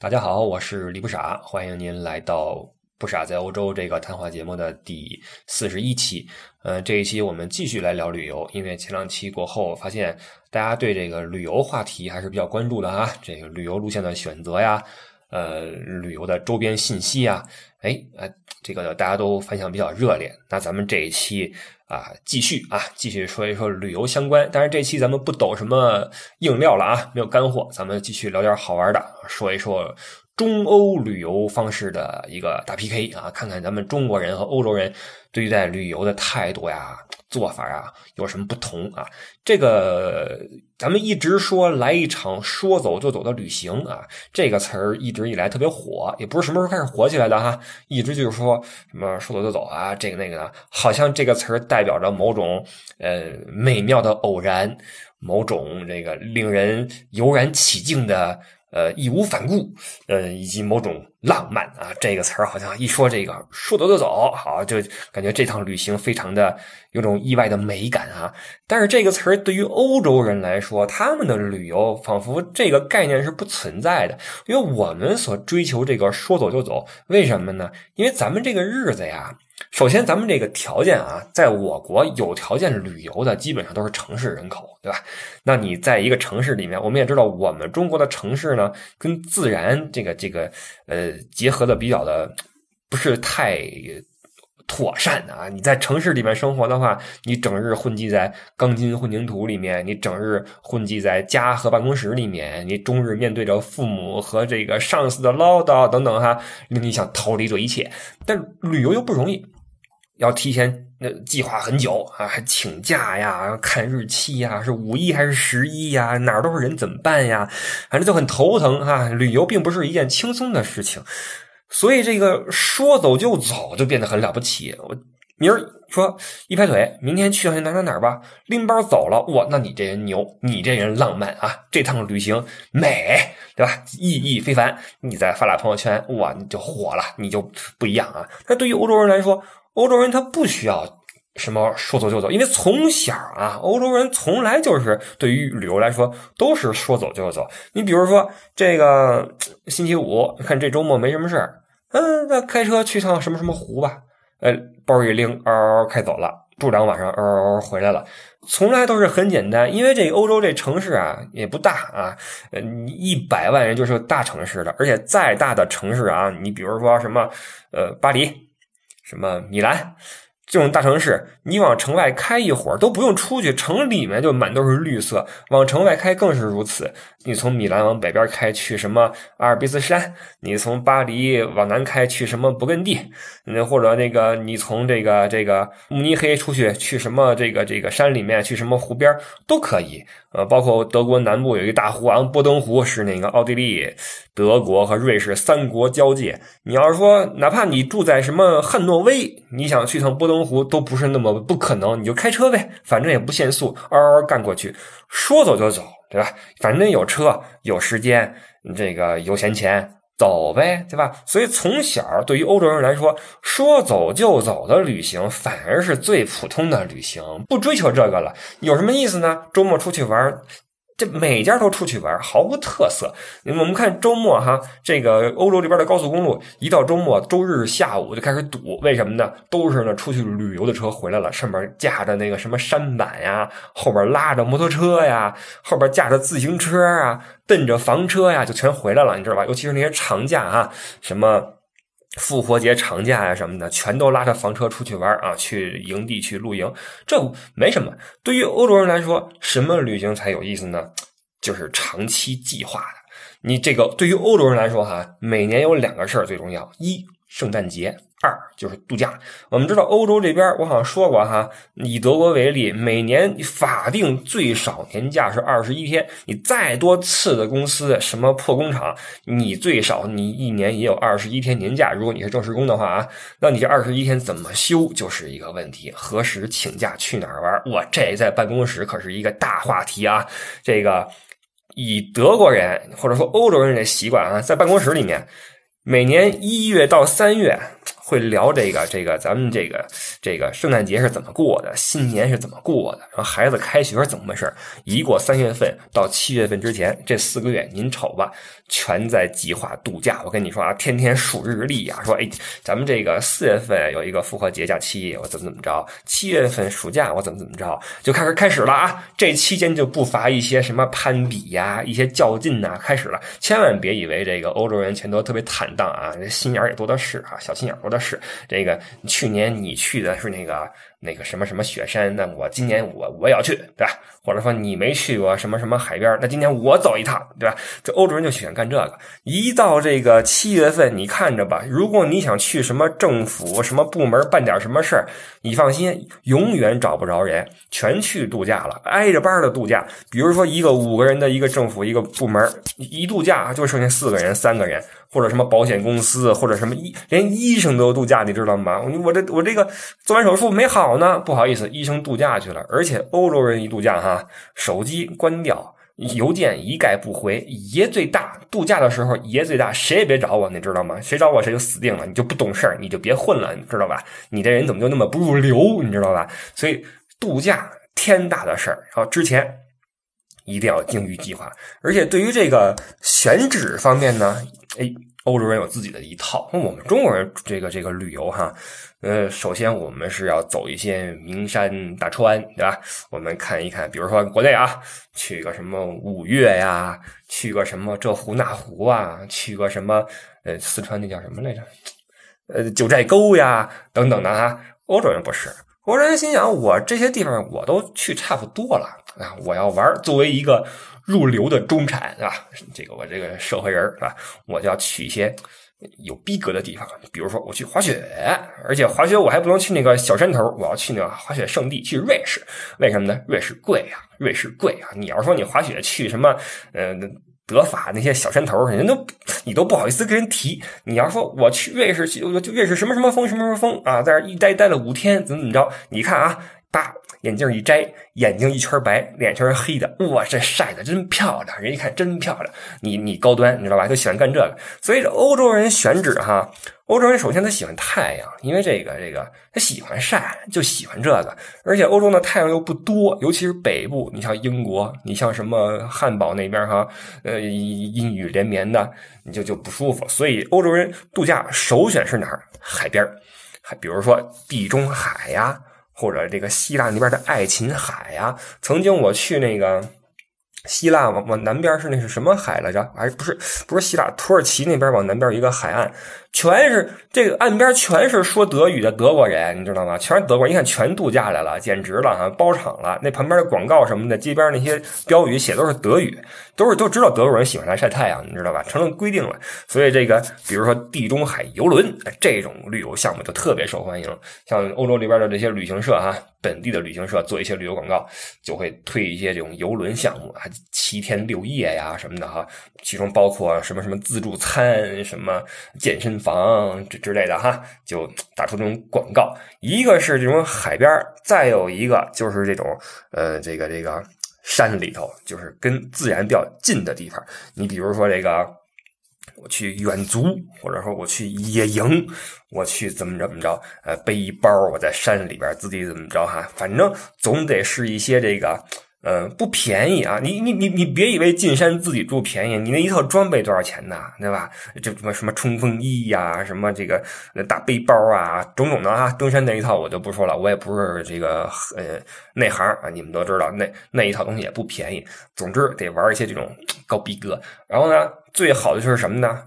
大家好，我是李不傻，欢迎您来到《不傻在欧洲》这个谈话节目的第四十一期。呃，这一期我们继续来聊旅游，因为前两期过后，发现大家对这个旅游话题还是比较关注的啊，这个旅游路线的选择呀，呃，旅游的周边信息呀，哎，呃，这个大家都反响比较热烈。那咱们这一期。啊，继续啊，继续说一说旅游相关。但是这期咱们不抖什么硬料了啊，没有干货，咱们继续聊点好玩的，说一说中欧旅游方式的一个大 PK 啊，看看咱们中国人和欧洲人对待旅游的态度呀。做法啊有什么不同啊？这个咱们一直说来一场说走就走的旅行啊，这个词儿一直以来特别火，也不是什么时候开始火起来的哈，一直就是说什么说走就走啊，这个那个的，好像这个词儿代表着某种呃美妙的偶然，某种这个令人油然起敬的。呃，义无反顾，呃，以及某种浪漫啊，这个词儿好像一说这个说走就走，好就感觉这趟旅行非常的有种意外的美感啊。但是这个词儿对于欧洲人来说，他们的旅游仿佛这个概念是不存在的，因为我们所追求这个说走就走，为什么呢？因为咱们这个日子呀。首先，咱们这个条件啊，在我国有条件旅游的基本上都是城市人口，对吧？那你在一个城市里面，我们也知道，我们中国的城市呢，跟自然这个这个呃结合的比较的不是太妥善啊。你在城市里面生活的话，你整日混迹在钢筋混凝土里面，你整日混迹在家和办公室里面，你终日面对着父母和这个上司的唠叨等等哈，令你想逃离这一切。但旅游又不容易。要提前那计划很久啊，还请假呀，看日期呀，是五一还是十一呀？哪儿都是人怎么办呀？反正就很头疼啊。旅游并不是一件轻松的事情，所以这个说走就走就变得很了不起。我明儿说一拍腿，明天去哪哪哪吧，拎包走了。哇，那你这人牛，你这人浪漫啊！这趟旅行美，对吧？意义非凡。你再发俩朋友圈，哇，你就火了，你就不一样啊。那对于欧洲人来说，欧洲人他不需要什么说走就走，因为从小啊，欧洲人从来就是对于旅游来说都是说走就走。你比如说这个星期五，看这周末没什么事儿，嗯，那开车去趟什么什么湖吧，呃，包一拎，嗷嗷开走了，住两晚上，嗷嗷回来了，从来都是很简单。因为这欧洲这城市啊也不大啊，呃，一百万人就是个大城市了，而且再大的城市啊，你比如说什么呃巴黎。什么米兰这种大城市，你往城外开一会儿都不用出去，城里面就满都是绿色。往城外开更是如此。你从米兰往北边开去什么阿尔卑斯山，你从巴黎往南开去什么勃艮第，那或者那个你从这个这个慕尼黑出去去什么这个这个山里面去什么湖边都可以。呃，包括德国南部有一个大湖啊，波登湖是那个奥地利、德国和瑞士三国交界。你要是说，哪怕你住在什么汉诺威，你想去趟波登湖都不是那么不可能，你就开车呗，反正也不限速，嗷嗷干过去，说走就走，对吧？反正有车有时间，这个有闲钱。走呗，对吧？所以从小对于欧洲人来说，说走就走的旅行反而是最普通的旅行，不追求这个了。有什么意思呢？周末出去玩。这每家都出去玩，毫无特色。我们看周末哈，这个欧洲这边的高速公路，一到周末周日下午就开始堵，为什么呢？都是呢出去旅游的车回来了，上面架着那个什么山板呀，后边拉着摩托车呀，后边架着自行车啊，蹬着房车呀，就全回来了，你知道吧？尤其是那些长假啊，什么。复活节长假呀什么的，全都拉着房车出去玩啊，去营地去露营，这没什么。对于欧洲人来说，什么旅行才有意思呢？就是长期计划的。你这个对于欧洲人来说，哈，每年有两个事儿最重要：一，圣诞节，二就是度假。我们知道欧洲这边，我好像说过哈，以德国为例，每年法定最少年假是二十一天。你再多次的公司，什么破工厂，你最少你一年也有二十一天年假。如果你是正式工的话啊，那你这二十一天怎么休就是一个问题。何时请假去哪儿玩？我这在办公室可是一个大话题啊。这个以德国人或者说欧洲人的习惯啊，在办公室里面。每年一月到三月会聊这个这个咱们这个这个圣诞节是怎么过的，新年是怎么过的，然后孩子开学怎么回事一过三月份到七月份之前这四个月，您瞅吧，全在计划度假。我跟你说啊，天天数日历啊，说哎，咱们这个四月份有一个复活节假期，我怎么怎么着？七月份暑假我怎么怎么着？就开始开始了啊！这期间就不乏一些什么攀比呀，一些较劲呐，开始了。千万别以为这个欧洲人全都特别坦。荡啊，这心眼也多的是啊，小心眼多的是。这个去年你去的是那个。那个什么什么雪山，那我今年我我也要去，对吧？或者说你没去过什么什么海边，那今年我走一趟，对吧？这欧洲人就喜欢干这个。一到这个七月份，你看着吧，如果你想去什么政府什么部门办点什么事儿，你放心，永远找不着人，全去度假了，挨着班的度假。比如说一个五个人的一个政府一个部门，一度假就剩下四个人、三个人，或者什么保险公司，或者什么医，连医生都度假，你知道吗？我这我这个做完手术没好。呢，不好意思，医生度假去了。而且欧洲人一度假哈，手机关掉，邮件一概不回，爷最大。度假的时候爷最大，谁也别找我，你知道吗？谁找我谁就死定了。你就不懂事儿，你就别混了，你知道吧？你这人怎么就那么不入流，你知道吧？所以度假天大的事儿，然后之前一定要精于计划。而且对于这个选址方面呢，哎。欧洲人有自己的一套，那我们中国人这个这个旅游哈，呃，首先我们是要走一些名山大川，对吧？我们看一看，比如说国内啊，去个什么五岳呀，去个什么这湖那湖啊，去个什么呃四川那叫什么来着？呃九寨沟呀等等的哈。欧洲人不是，欧洲人心想我这些地方我都去差不多了啊，我要玩，作为一个。入流的中产是吧？这个我这个社会人是吧？我就要去一些有逼格的地方，比如说我去滑雪，而且滑雪我还不能去那个小山头，我要去那个滑雪圣地，去瑞士。为什么呢？瑞士贵啊，瑞士贵啊！你要说你滑雪去什么，呃，德法那些小山头，人都你都不好意思跟人提。你要说我去瑞士去，就瑞士什么什么风什么什么风啊，在这一待待了五天，怎么怎么着？你看啊。叭，眼镜一摘，眼睛一圈白，脸全是黑的。哇，这晒的真漂亮！人一看真漂亮。你你高端，你知道吧？就喜欢干这个。所以这欧洲人选址哈，欧洲人首先他喜欢太阳，因为这个这个他喜欢晒，就喜欢这个。而且欧洲的太阳又不多，尤其是北部，你像英国，你像什么汉堡那边哈，呃，阴雨连绵的，你就就不舒服。所以欧洲人度假首选是哪儿？海边还比如说地中海呀。或者这个希腊那边的爱琴海呀，曾经我去那个希腊往往南边是那是什么海来着？哎，不是不是希腊，土耳其那边往南边一个海岸。全是这个岸边全是说德语的德国人，你知道吗？全是德国人，一看全度假来了，简直了啊！包场了。那旁边的广告什么的，街边那些标语写都是德语，都是都知道德国人喜欢来晒太阳，你知道吧？成了规定了。所以这个，比如说地中海游轮这种旅游项目就特别受欢迎。像欧洲里边的这些旅行社哈，本地的旅行社做一些旅游广告，就会推一些这种游轮项目啊，七天六夜呀什么的哈，其中包括什么什么自助餐、什么健身。房之之类的哈，就打出这种广告。一个是这种海边再有一个就是这种呃，这个这个山里头，就是跟自然比较近的地方。你比如说这个，我去远足，或者说我去野营，我去怎么怎么着，呃，背一包，我在山里边自己怎么着哈，反正总得是一些这个。嗯，不便宜啊！你你你你别以为进山自己住便宜，你那一套装备多少钱呢？对吧？这什么什么冲锋衣呀，什么这个大背包啊，种种的啊。登山那一套我就不说了，我也不是这个呃内行啊。你们都知道，那那一套东西也不便宜。总之得玩一些这种高逼格。然后呢，最好的就是什么呢？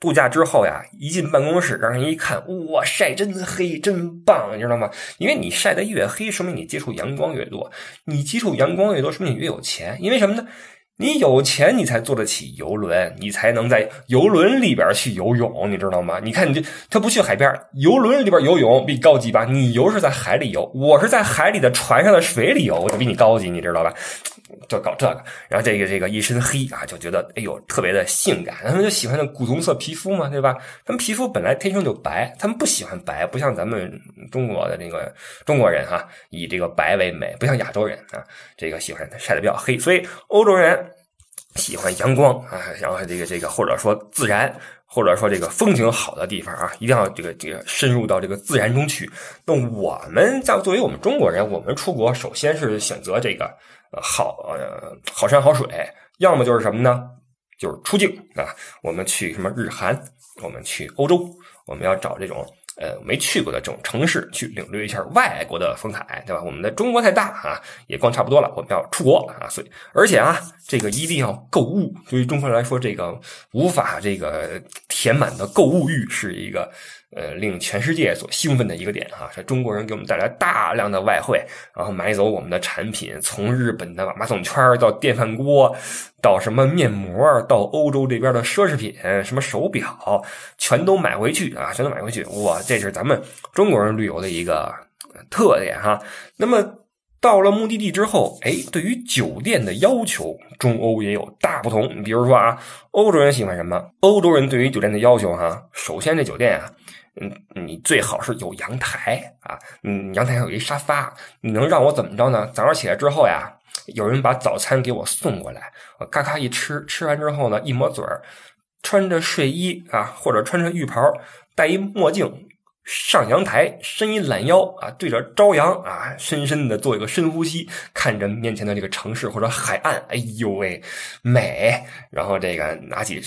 度假之后呀，一进办公室，让人一看，哇，晒真黑，真棒，你知道吗？因为你晒得越黑，说明你接触阳光越多。你接触阳光越多，说明你越有钱。因为什么呢？你有钱，你才坐得起游轮，你才能在游轮里边去游泳，你知道吗？你看，你这他不去海边，游轮里边游泳比高级吧？你游是在海里游，我是在海里的船上的水里游，我就比你高级，你知道吧？就搞这个，然后这个这个一身黑啊，就觉得哎呦特别的性感，他们就喜欢那古铜色皮肤嘛，对吧？他们皮肤本来天生就白，他们不喜欢白，不像咱们中国的那个中国人哈，以这个白为美，不像亚洲人啊，这个喜欢晒得比较黑，所以欧洲人喜欢阳光啊，然后这个这个或者说自然，或者说这个风景好的地方啊，一定要这个这个深入到这个自然中去。那我们在作为我们中国人，我们出国首先是选择这个。好呃，好山好水，要么就是什么呢？就是出境啊。我们去什么日韩，我们去欧洲，我们要找这种呃没去过的这种城市，去领略一下外国的风采，对吧？我们的中国太大啊，也逛差不多了，我们要出国啊。所以，而且啊，这个一定要购物。对于中国人来说，这个无法这个填满的购物欲是一个。呃，令全世界所兴奋的一个点哈，是中国人给我们带来大量的外汇，然后买走我们的产品，从日本的马桶圈到电饭锅，到什么面膜，到欧洲这边的奢侈品，什么手表，全都买回去啊，全都买回去。哇，这是咱们中国人旅游的一个特点哈。那么到了目的地之后，哎，对于酒店的要求，中欧也有大不同。你比如说啊，欧洲人喜欢什么？欧洲人对于酒店的要求哈，首先这酒店啊。嗯，你最好是有阳台啊，嗯，阳台上有一沙发，你能让我怎么着呢？早上起来之后呀，有人把早餐给我送过来，我咔咔一吃，吃完之后呢，一抹嘴儿，穿着睡衣啊，或者穿着浴袍，戴一墨镜。上阳台，伸一懒腰啊，对着朝阳啊，深深的做一个深呼吸，看着面前的这个城市或者海岸，哎呦喂，美！然后这个拿起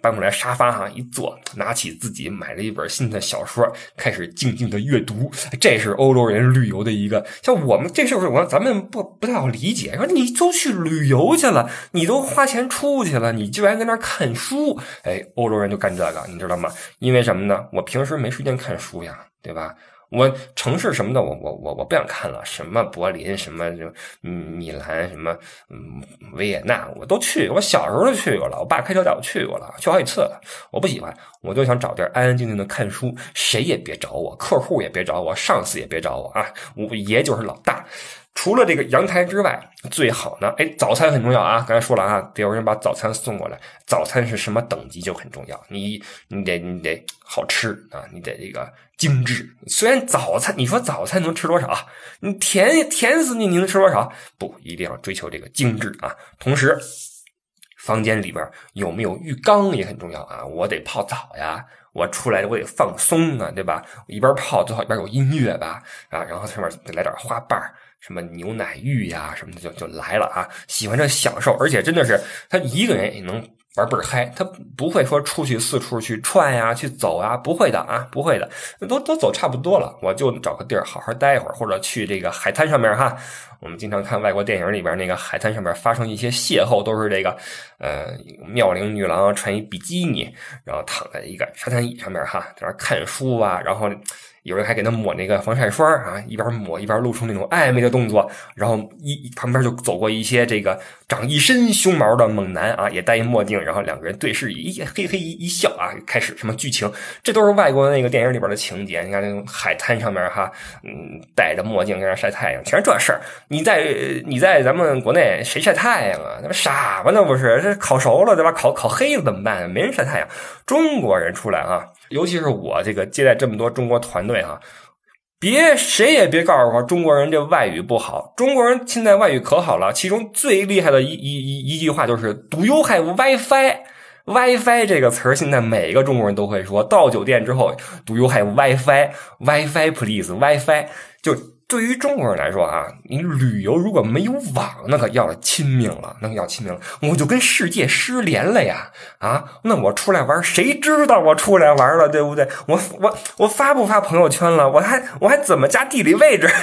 搬过来沙发哈一坐，拿起自己买了一本新的小说，开始静静的阅读。这是欧洲人旅游的一个，像我们这是不是？我咱们不不太好理解。说你都去旅游去了，你都花钱出去了，你居然在那看书？哎，欧洲人就干这个，你知道吗？因为什么呢？我平时没时间看书。书呀，对吧？我城市什么的，我我我我不想看了。什么柏林，什么就米兰，什么嗯维也纳，我都去。我小时候就去过了，我爸开车带我去过了，去好几次了。我不喜欢，我就想找地儿安安静静的看书，谁也别找我，客户也别找我，上司也别找我啊！我爷就是老大。除了这个阳台之外，最好呢，哎，早餐很重要啊！刚才说了啊，得有人把早餐送过来。早餐是什么等级就很重要，你你得你得好吃啊，你得这个精致。虽然早餐，你说早餐能吃多少？你甜甜死你，你能吃多少？不，一定要追求这个精致啊。同时，房间里边有没有浴缸也很重要啊。我得泡澡呀，我出来我得放松啊，对吧？我一边泡最好一边有音乐吧，啊，然后上面再来点花瓣什么牛奶浴呀什么的就就来了啊！喜欢这享受，而且真的是他一个人也能玩倍儿嗨，他不会说出去四处去串呀、去走啊，不会的啊，不会的，都都走差不多了，我就找个地儿好好待一会儿，或者去这个海滩上面哈。我们经常看外国电影里边那个海滩上面发生一些邂逅，都是这个呃妙龄女郎穿一比基尼，然后躺在一个沙滩椅上面哈，在那看书啊，然后。有人还给他抹那个防晒霜啊，一边抹一边露出那种暧昧的动作，然后一旁边就走过一些这个长一身胸毛的猛男啊，也戴一墨镜，然后两个人对视一嘿嘿一一笑啊，开始什么剧情？这都是外国的那个电影里边的情节。你看那种海滩上面哈，嗯，戴着墨镜在那晒太阳，全是这事儿。你在你在咱们国内谁晒太阳啊？那不傻吗？那不是这烤熟了对吧？烤烤黑了怎么办？没人晒太阳。中国人出来啊。尤其是我这个接待这么多中国团队哈，别谁也别告诉我中国人这外语不好。中国人现在外语可好了，其中最厉害的一一一一句话就是 “Do you have WiFi？”“WiFi” 这个词儿现在每个中国人都会说。到酒店之后，“Do you have WiFi？”“WiFi please”“WiFi” 就。对于中国人来说啊，你旅游如果没有网，那可要亲命了，那可要亲命了，我就跟世界失联了呀！啊，那我出来玩，谁知道我出来玩了，对不对？我我我发不发朋友圈了？我还我还怎么加地理位置？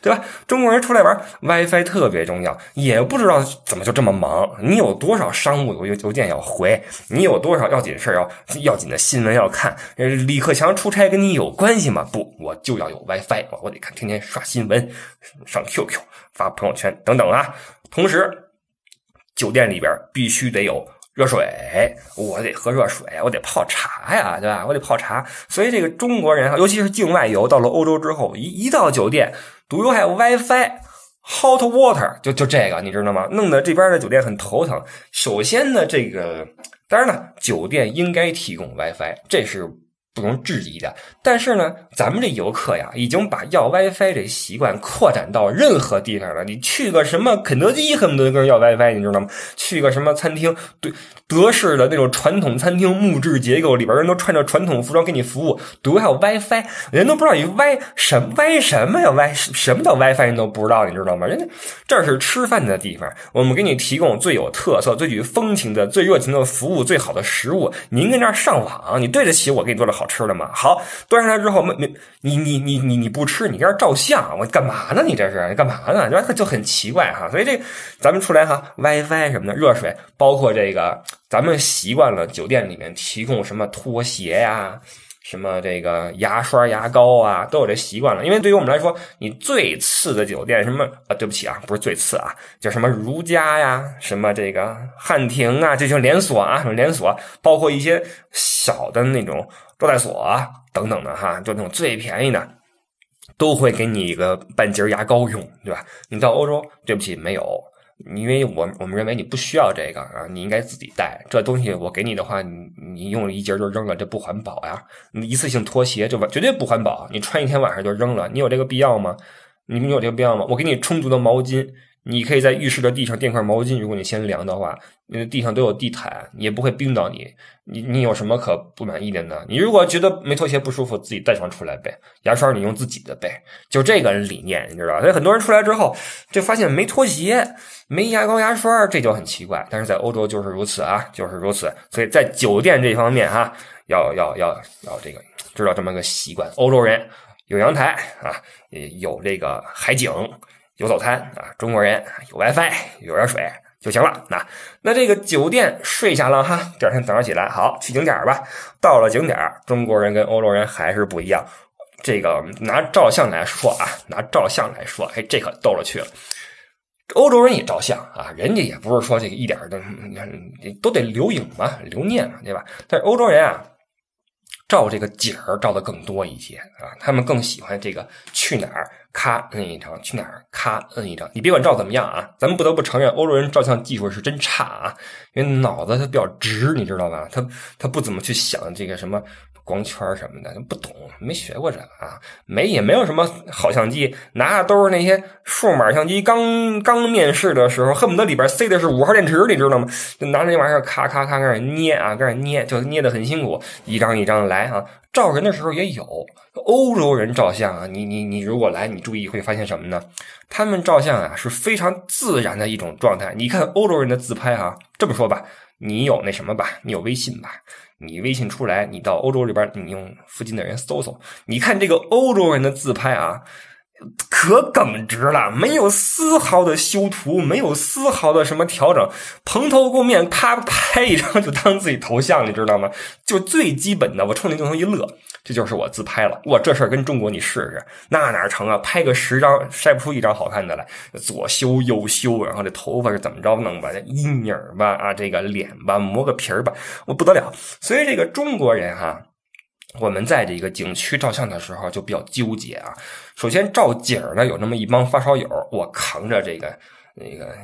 对吧？中国人出来玩，WiFi 特别重要，也不知道怎么就这么忙。你有多少商务邮邮件要回？你有多少要紧事要要紧的新闻要看？李克强出差跟你有关系吗？不，我就要有 WiFi，我得看，天天刷新闻，上 QQ 发朋友圈等等啊。同时，酒店里边必须得有热水，我得喝热水，我得泡茶呀，对吧？我得泡茶。所以这个中国人，尤其是境外游，到了欧洲之后，一一到酒店，Do you have WiFi？Hot water？就就这个，你知道吗？弄得这边的酒店很头疼。首先呢，这个当然了，酒店应该提供 WiFi，这是。不容置疑的，但是呢，咱们这游客呀，已经把要 WiFi 这习惯扩展到任何地方了。你去个什么肯德基，恨不得跟人要 WiFi，你知道吗？去个什么餐厅，对德式的那种传统餐厅，木质结构里边人都穿着传统服装给你服务，都还有 WiFi，人都不知道你 Wi 什 Wi 什么呀？Wi 什么叫 WiFi，人都不知道，你知道吗？人家这是吃饭的地方，我们给你提供最有特色、最具风情的、最热情的服务、最好的食物。您跟这儿上网，你对得起我给你做的好。吃了吗？好，端上来之后没没你你你你你不吃，你在这照相，我干嘛呢？你这是你干嘛呢？就就很奇怪哈。所以这咱们出来哈，WiFi 什么的，热水，包括这个，咱们习惯了酒店里面提供什么拖鞋呀。什么这个牙刷、牙膏啊，都有这习惯了。因为对于我们来说，你最次的酒店什么啊？对不起啊，不是最次啊，叫什么如家呀，什么这个汉庭啊，这就连锁啊，连锁，包括一些小的那种招待所啊等等的哈，就那种最便宜的，都会给你一个半截牙膏用，对吧？你到欧洲，对不起，没有。因为我我们认为你不需要这个啊，你应该自己带这东西。我给你的话，你你用了一节就扔了，这不环保呀。一次性拖鞋这绝对不环保，你穿一天晚上就扔了，你有这个必要吗？你你有这个必要吗？我给你充足的毛巾。你可以在浴室的地上垫块毛巾，如果你嫌凉的话，那地上都有地毯，也不会冰到你。你你有什么可不满意的呢？你如果觉得没拖鞋不舒服，自己带上出来呗。牙刷你用自己的呗，就这个理念，你知道？所以很多人出来之后就发现没拖鞋、没牙膏、牙刷，这就很奇怪。但是在欧洲就是如此啊，就是如此。所以在酒店这方面哈，要要要要这个知道这么个习惯。欧洲人有阳台啊，有这个海景。有早餐啊，中国人有 WiFi，有热水就行了。那那这个酒店睡下了哈，第二天早上起来，好去景点吧。到了景点，中国人跟欧洲人还是不一样。这个拿照相来说啊，拿照相来说，哎，这可逗了去了。欧洲人也照相啊，人家也不是说这个一点的，都得留影嘛，留念嘛，对吧？但是欧洲人啊。照这个景儿照的更多一些啊，他们更喜欢这个去哪儿咔摁一张，去哪儿咔摁一张。你别管照怎么样啊，咱们不得不承认欧洲人照相技术是真差啊，因为脑子他比较直，你知道吧？他他不怎么去想这个什么。光圈什么的不懂，没学过这个啊，没也没有什么好相机，拿的都是那些数码相机。刚刚面试的时候，恨不得里边塞的是五号电池，你知道吗？就拿那玩意儿咔咔咔开始捏啊，开始捏，就捏的很辛苦，一张一张来啊。照人的时候也有欧洲人照相啊，你你你如果来，你注意会发现什么呢？他们照相啊是非常自然的一种状态。你看欧洲人的自拍啊，这么说吧，你有那什么吧？你有微信吧？你微信出来，你到欧洲这边，你用附近的人搜搜，你看这个欧洲人的自拍啊，可耿直了，没有丝毫的修图，没有丝毫的什么调整，蓬头垢面，啪拍一张就当自己头像，你知道吗？就最基本的，我冲那镜头一乐。这就是我自拍了，哇，这事儿跟中国你试试，那哪成啊？拍个十张晒不出一张好看的来，左修右修，然后这头发是怎么着弄吧？阴影吧，啊，这个脸吧，磨个皮儿吧，我不得了。所以这个中国人哈，我们在这个景区照相的时候就比较纠结啊。首先照景呢，有那么一帮发烧友，我扛着这个那个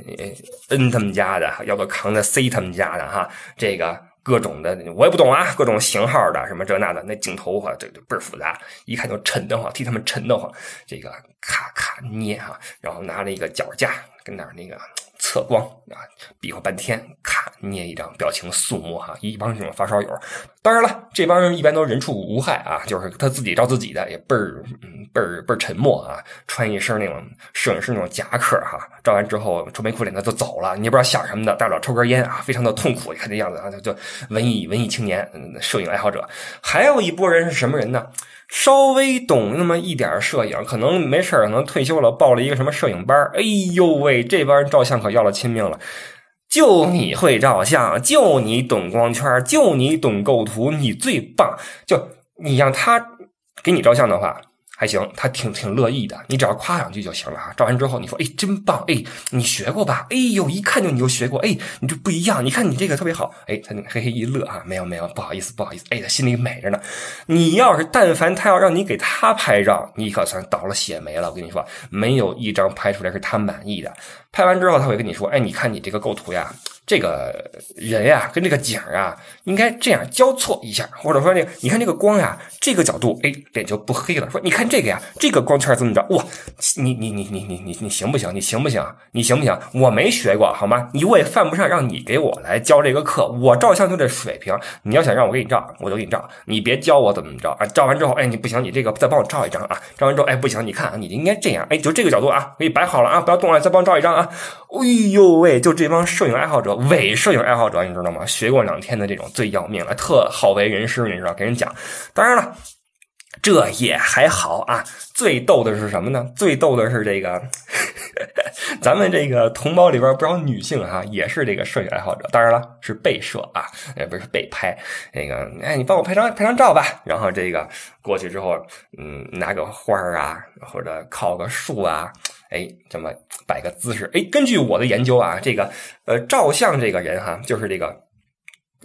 N 他们家的，要不扛着 C 他们家的哈，这个。各种的我也不懂啊，各种型号的什么这那的，那镜头哈，这这倍儿复杂，一看就沉得慌，替他们沉得慌。这个咔咔捏哈，然后拿了一个脚架跟那儿那个测光啊，比划半天，咔捏一张，表情肃穆哈，一帮这种发烧友。当然了，这帮人一般都人畜无害啊，就是他自己照自己的，也倍儿嗯倍儿倍儿沉默啊，穿一身那种摄影师那种夹克哈，照完之后愁眉苦脸的就走了，你也不知道想什么的，大不了抽根烟啊，非常的痛苦，你看这样子啊，就就文艺文艺青年，摄影爱好者。还有一波人是什么人呢？稍微懂那么一点摄影，可能没事可能退休了，报了一个什么摄影班哎呦喂，这帮人照相可要了亲命了。就你会照相，就你懂光圈，就你懂构图，你最棒。就你让他给你照相的话，还行，他挺挺乐意的。你只要夸两句就行了啊。照完之后，你说：“哎，真棒！哎，你学过吧？哎呦，一看就你就学过。哎，你就不一样。你看你这个特别好。哎，他嘿嘿一乐啊，没有没有，不好意思不好意思。哎，他心里美着呢。你要是但凡他要让你给他拍照，你可算倒了血霉了。我跟你说，没有一张拍出来是他满意的。拍完之后，他会跟你说：哎，你看你这个构图呀。”这个人呀，跟这个景啊，应该这样交错一下，或者说那，你看这个光呀，这个角度，哎，脸就不黑了。说你看这个呀，这个光圈怎么着？哇，你你你你你你你行不行？你行不行？你行不行？我没学过，好吗？你我也犯不上让你给我来教这个课。我照相就这水平，你要想让我给你照，我就给你照。你别教我怎么着啊！照完之后，哎，你不行，你这个再帮我照一张啊！照完之后，哎，不行，你看啊，你应该这样，哎，就这个角度啊，给你摆好了啊，不要动了，再帮我照一张啊！哎呦喂，就这帮摄影爱好者。伪摄影爱好者，你知道吗？学过两天的这种最要命了，特好为人师，你知道？给人讲。当然了，这也还好啊。最逗的是什么呢？最逗的是这个，咱们这个同胞里边不少女性哈，也是这个摄影爱好者。当然了，是被摄啊，也不是被拍。那个，哎，你帮我拍张拍张照吧。然后这个过去之后，嗯，拿个花啊，或者靠个树啊。哎，这么摆个姿势，哎，根据我的研究啊，这个呃，照相这个人哈，就是这个，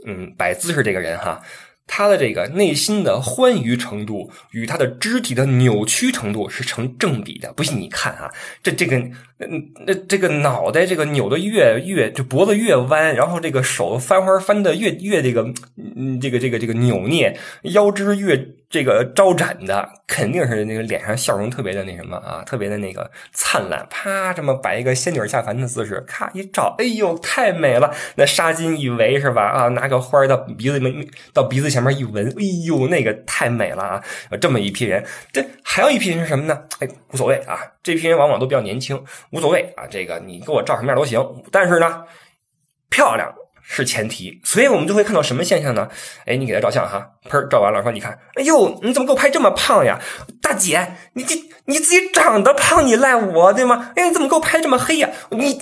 嗯，摆姿势这个人哈，他的这个内心的欢愉程度与他的肢体的扭曲程度是成正比的。不信你看啊，这这个，嗯，那这个脑袋这个扭的越越，这脖子越弯，然后这个手翻花翻的越越这个，嗯，这个这个这个扭捏，腰肢越。这个招展的肯定是那个脸上笑容特别的那什么啊，特别的那个灿烂。啪，这么摆一个仙女下凡的姿势，咔一照，哎呦，太美了！那纱巾一围是吧？啊，拿个花到鼻子里面，到鼻子前面一闻，哎呦，那个太美了啊！这么一批人，这还有一批人是什么呢？哎，无所谓啊，这批人往往都比较年轻，无所谓啊。这个你给我照什么样都行，但是呢，漂亮。是前提，所以我们就会看到什么现象呢？哎，你给他照相哈，砰照完了，说你看，哎呦，你怎么给我拍这么胖呀？大姐，你这你自己长得胖，你赖我对吗？哎，你怎么给我拍这么黑呀？你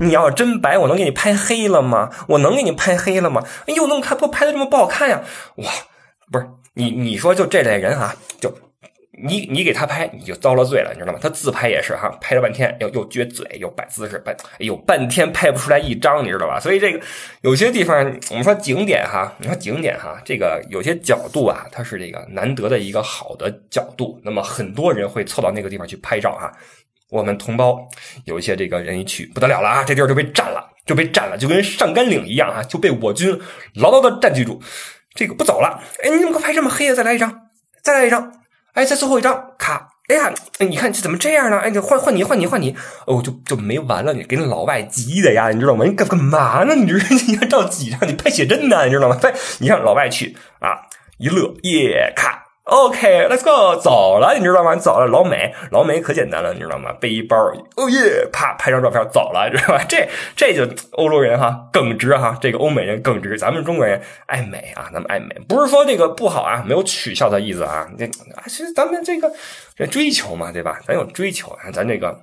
你要真白，我能给你拍黑了吗？我能给你拍黑了吗？哎呦，那么看不拍的这么不好看呀？哇，不是你你说就这类人哈，就。你你给他拍，你就遭了罪了，你知道吗？他自拍也是哈，拍了半天又又撅嘴又摆姿势，摆哎呦半天拍不出来一张，你知道吧？所以这个有些地方我们说景点哈，你说景点哈，这个有些角度啊，它是这个难得的一个好的角度，那么很多人会凑到那个地方去拍照哈。我们同胞有一些这个人一去不得了了啊，这地儿就被占了，就被占了，就跟上甘岭一样啊，就被我军牢牢的占据住，这个不走了。哎，你怎么拍这么黑啊？再来一张，再来一张。哎，再最后一张卡，哎呀，你看这怎么这样呢？哎，你换换你，换你，换你，哦，就就没完了，你给那老外急的呀，你知道吗？你干干嘛呢？你这你要照几张？你拍写真呢？你知道吗？拍，你让老外去啊，一乐耶，卡。OK，Let's go，走了，你知道吗？走了，老美，老美可简单了，你知道吗？背一包，哦耶，啪，拍张照片走了，知道吧？这这就欧洲人哈耿直哈，这个欧美人耿直，咱们中国人爱美啊，咱们爱美，不是说这个不好啊，没有取笑的意思啊。这啊其实咱们这个这追求嘛，对吧？咱有追求，咱这个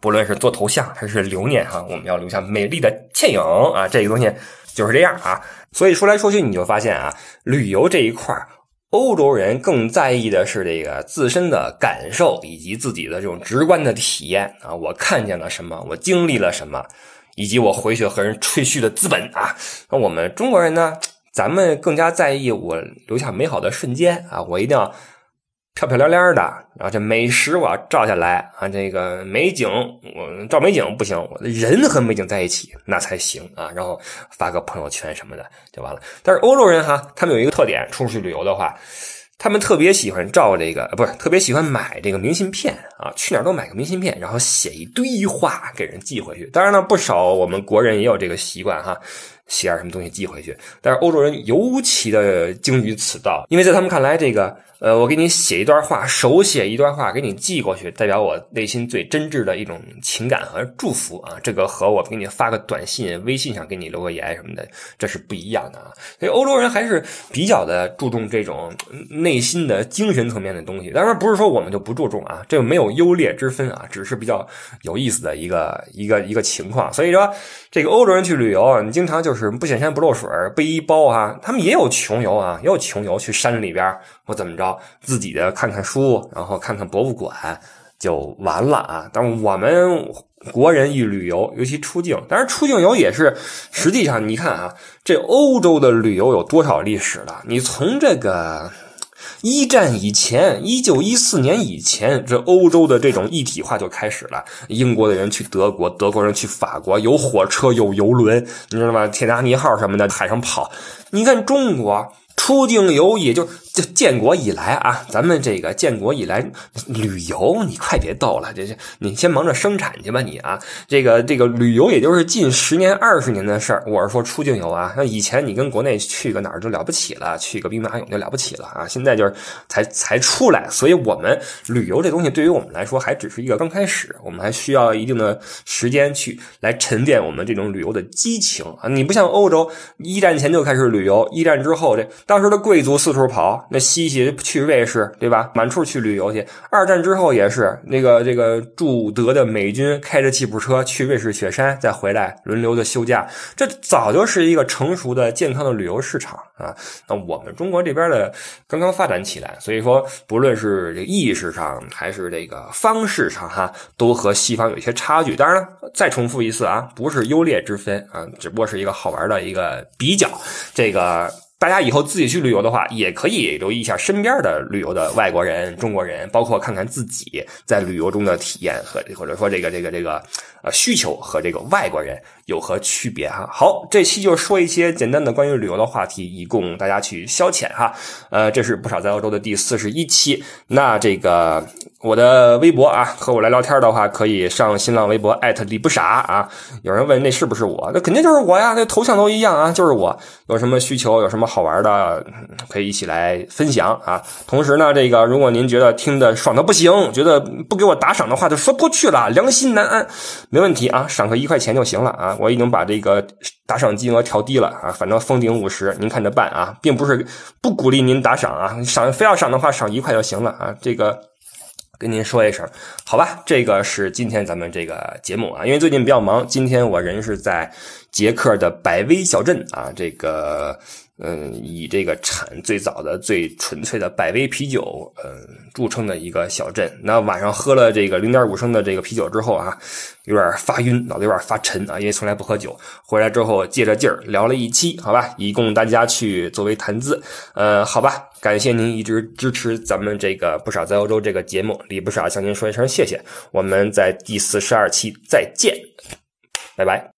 不论是做头像还是留念哈，我们要留下美丽的倩影啊，这个东西就是这样啊。所以说来说去，你就发现啊，旅游这一块儿。欧洲人更在意的是这个自身的感受以及自己的这种直观的体验啊，我看见了什么，我经历了什么，以及我回去和人吹嘘的资本啊。那我们中国人呢，咱们更加在意我留下美好的瞬间啊，我一定要。漂漂亮亮的，然后这美食我要照下来啊，这个美景我照美景不行，我的人和美景在一起那才行啊，然后发个朋友圈什么的就完了。但是欧洲人哈，他们有一个特点，出去旅游的话，他们特别喜欢照这个，不是特别喜欢买这个明信片啊，去哪儿都买个明信片，然后写一堆话给人寄回去。当然了，不少我们国人也有这个习惯哈。写点什么东西寄回去，但是欧洲人尤其的精于此道，因为在他们看来，这个呃，我给你写一段话，手写一段话给你寄过去，代表我内心最真挚的一种情感和祝福啊，这个和我给你发个短信、微信上给你留个言什么的，这是不一样的啊。所以欧洲人还是比较的注重这种内心的精神层面的东西。当然不是说我们就不注重啊，这个没有优劣之分啊，只是比较有意思的一个一个一个情况。所以说，这个欧洲人去旅游，你经常就。就是不显山不漏水背一包啊，他们也有穷游啊，也有穷游去山里边或怎么着，自己的看看书，然后看看博物馆就完了啊。但是我们国人一旅游，尤其出境，当然出境游也是，实际上你看啊，这欧洲的旅游有多少历史了？你从这个。一战以前，一九一四年以前，这欧洲的这种一体化就开始了。英国的人去德国，德国人去法国，有火车，有游轮，你知道吗？铁达尼号什么的，海上跑。你看中国。出境游也就就建国以来啊，咱们这个建国以来旅游，你快别逗了，这这你先忙着生产去吧，你啊，这个这个旅游也就是近十年二十年的事儿。我是说出境游啊，那以前你跟国内去个哪儿就了不起了，去个兵马俑就了不起了啊，现在就是才才出来，所以我们旅游这东西对于我们来说还只是一个刚开始，我们还需要一定的时间去来沉淀我们这种旅游的激情啊。你不像欧洲，一战前就开始旅游，一战之后这。当时的贵族四处跑，那西西去瑞士，对吧？满处去旅游去。二战之后也是，那个这个驻德的美军开着吉普车去瑞士雪山，再回来轮流的休假。这早就是一个成熟的、健康的旅游市场啊。那我们中国这边的刚刚发展起来，所以说不论是这意识上还是这个方式上，哈，都和西方有一些差距。当然了，再重复一次啊，不是优劣之分啊，只不过是一个好玩的一个比较。这个。大家以后自己去旅游的话，也可以留意一下身边的旅游的外国人、中国人，包括看看自己在旅游中的体验和或者说这个这个这个呃需求和这个外国人有何区别哈。好，这期就说一些简单的关于旅游的话题，以供大家去消遣哈。呃，这是不少在欧洲的第四十一期。那这个我的微博啊，和我来聊天的话，可以上新浪微博艾特李不傻啊。有人问那是不是我？那肯定就是我呀，那头像都一样啊，就是我。有什么需求？有什么？好玩的可以一起来分享啊！同时呢，这个如果您觉得听的爽的不行，觉得不给我打赏的话，就说不过去了，良心难安。没问题啊，赏个一块钱就行了啊！我已经把这个打赏金额调低了啊，反正封顶五十，您看着办啊，并不是不鼓励您打赏啊，赏非要赏的话，赏一块就行了啊，这个。跟您说一声，好吧，这个是今天咱们这个节目啊，因为最近比较忙，今天我人是在捷克的百威小镇啊，这个嗯，以这个产最早的、最纯粹的百威啤酒嗯著称的一个小镇。那晚上喝了这个零点五升的这个啤酒之后啊，有点发晕，脑子有点发沉啊，因为从来不喝酒。回来之后借着劲儿聊了一期，好吧，以供大家去作为谈资。呃，好吧。感谢您一直支持咱们这个不少在欧洲这个节目，李不少向您说一声谢谢。我们在第四十二期再见，拜拜。